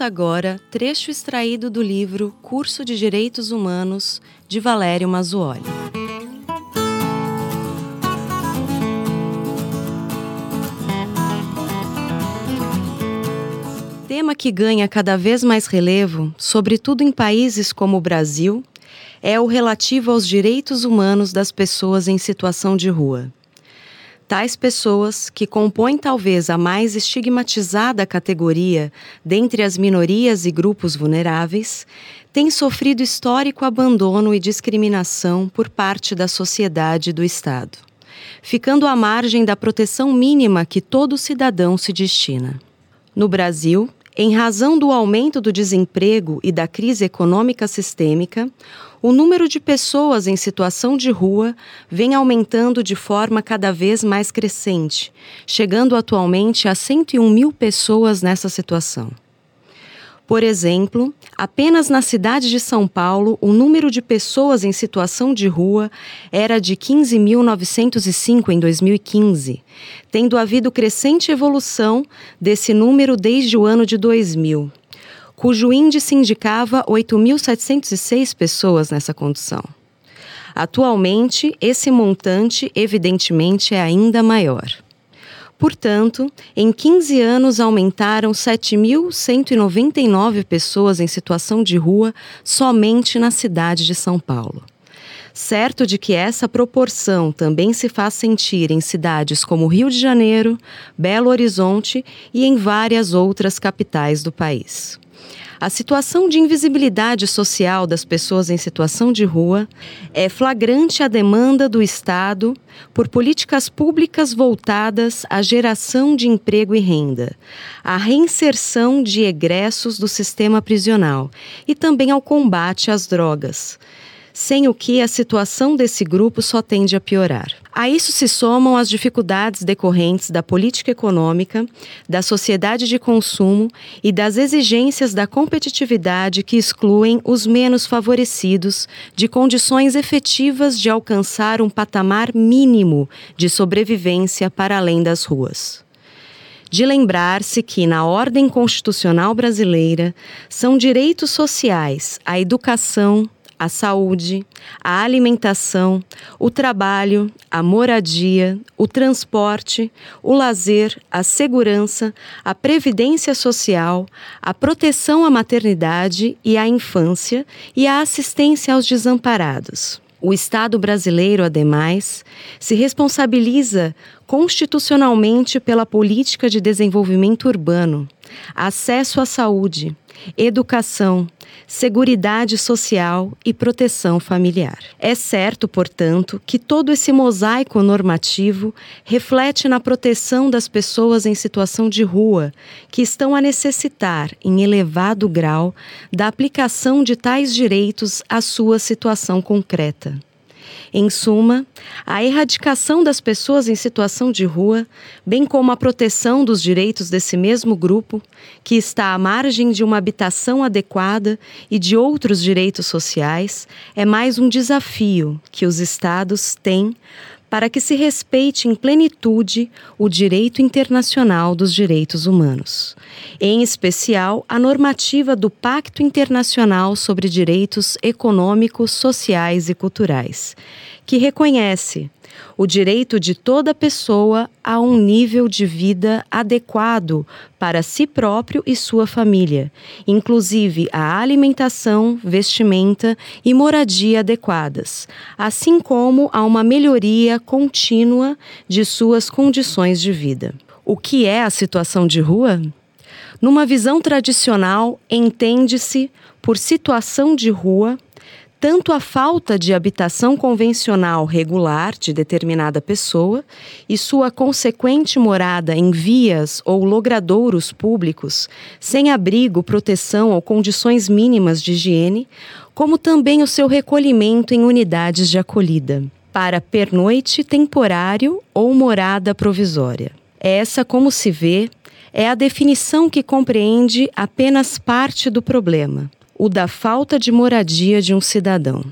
Ouça agora trecho extraído do livro Curso de Direitos Humanos, de Valério Mazzuoli. Tema que ganha cada vez mais relevo, sobretudo em países como o Brasil, é o relativo aos direitos humanos das pessoas em situação de rua. Tais pessoas, que compõem talvez a mais estigmatizada categoria dentre as minorias e grupos vulneráveis, têm sofrido histórico abandono e discriminação por parte da sociedade e do Estado, ficando à margem da proteção mínima que todo cidadão se destina. No Brasil, em razão do aumento do desemprego e da crise econômica sistêmica, o número de pessoas em situação de rua vem aumentando de forma cada vez mais crescente, chegando atualmente a 101 mil pessoas nessa situação. Por exemplo, apenas na cidade de São Paulo, o número de pessoas em situação de rua era de 15.905 em 2015, tendo havido crescente evolução desse número desde o ano de 2000 cujo índice indicava 8.706 pessoas nessa condição. Atualmente, esse montante, evidentemente, é ainda maior. Portanto, em 15 anos aumentaram 7.199 pessoas em situação de rua somente na cidade de São Paulo. Certo de que essa proporção também se faz sentir em cidades como Rio de Janeiro, Belo Horizonte e em várias outras capitais do país. A situação de invisibilidade social das pessoas em situação de rua é flagrante a demanda do Estado por políticas públicas voltadas à geração de emprego e renda, à reinserção de egressos do sistema prisional e também ao combate às drogas sem o que a situação desse grupo só tende a piorar. A isso se somam as dificuldades decorrentes da política econômica, da sociedade de consumo e das exigências da competitividade que excluem os menos favorecidos de condições efetivas de alcançar um patamar mínimo de sobrevivência para além das ruas. De lembrar-se que, na ordem constitucional brasileira, são direitos sociais a educação, a saúde, a alimentação, o trabalho, a moradia, o transporte, o lazer, a segurança, a previdência social, a proteção à maternidade e à infância e a assistência aos desamparados. O Estado brasileiro, ademais, se responsabiliza constitucionalmente pela política de desenvolvimento urbano, acesso à saúde, educação, seguridade social e proteção familiar. É certo, portanto, que todo esse mosaico normativo reflete na proteção das pessoas em situação de rua, que estão a necessitar, em elevado grau, da aplicação de tais direitos à sua situação concreta. Em suma, a erradicação das pessoas em situação de rua, bem como a proteção dos direitos desse mesmo grupo, que está à margem de uma habitação adequada e de outros direitos sociais, é mais um desafio que os Estados têm para que se respeite em plenitude o direito internacional dos direitos humanos, em especial a normativa do Pacto Internacional sobre Direitos Econômicos, Sociais e Culturais, que reconhece o direito de toda pessoa a um nível de vida adequado para si próprio e sua família, inclusive a alimentação, vestimenta e moradia adequadas, assim como a uma melhoria contínua de suas condições de vida. O que é a situação de rua? Numa visão tradicional, entende-se por situação de rua tanto a falta de habitação convencional regular de determinada pessoa e sua consequente morada em vias ou logradouros públicos, sem abrigo, proteção ou condições mínimas de higiene, como também o seu recolhimento em unidades de acolhida, para pernoite temporário ou morada provisória. Essa, como se vê, é a definição que compreende apenas parte do problema o da falta de moradia de um cidadão.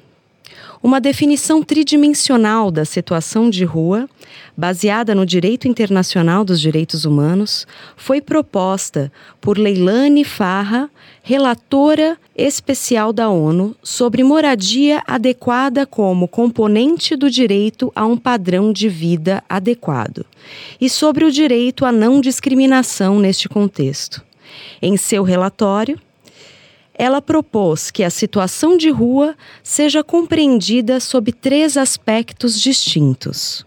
Uma definição tridimensional da situação de rua, baseada no direito internacional dos direitos humanos, foi proposta por Leilani Farra, relatora especial da ONU sobre moradia adequada como componente do direito a um padrão de vida adequado e sobre o direito à não discriminação neste contexto. Em seu relatório, ela propôs que a situação de rua seja compreendida sob três aspectos distintos.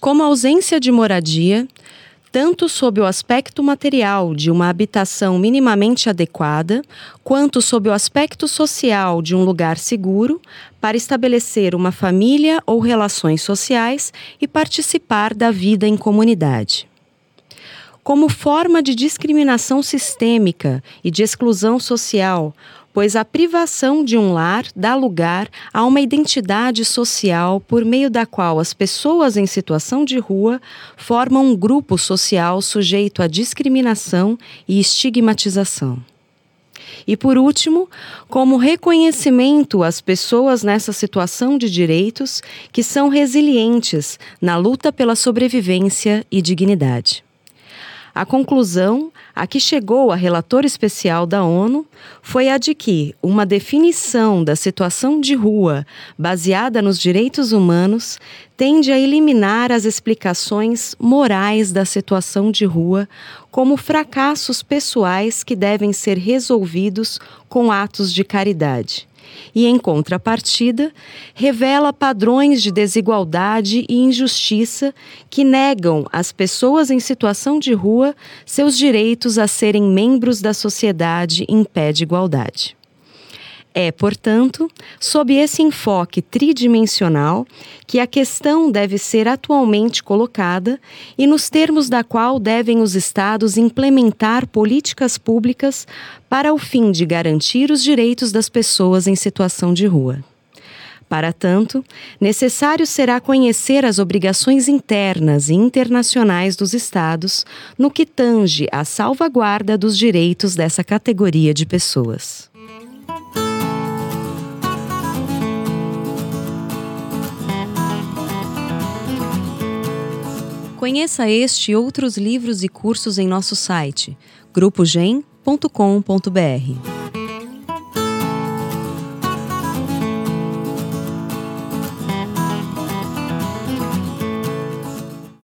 Como ausência de moradia, tanto sob o aspecto material de uma habitação minimamente adequada, quanto sob o aspecto social de um lugar seguro para estabelecer uma família ou relações sociais e participar da vida em comunidade como forma de discriminação sistêmica e de exclusão social, pois a privação de um lar dá lugar a uma identidade social por meio da qual as pessoas em situação de rua formam um grupo social sujeito à discriminação e estigmatização. E por último, como reconhecimento às pessoas nessa situação de direitos que são resilientes na luta pela sobrevivência e dignidade. A conclusão a que chegou a relator especial da ONU foi a de que uma definição da situação de rua baseada nos direitos humanos tende a eliminar as explicações morais da situação de rua como fracassos pessoais que devem ser resolvidos com atos de caridade e, em contrapartida, revela padrões de desigualdade e injustiça que negam às pessoas em situação de rua seus direitos a serem membros da sociedade em pé de igualdade. É, portanto, sob esse enfoque tridimensional que a questão deve ser atualmente colocada e nos termos da qual devem os Estados implementar políticas públicas para o fim de garantir os direitos das pessoas em situação de rua. Para tanto, necessário será conhecer as obrigações internas e internacionais dos Estados no que tange à salvaguarda dos direitos dessa categoria de pessoas. Conheça este e outros livros e cursos em nosso site grupogen.com.br.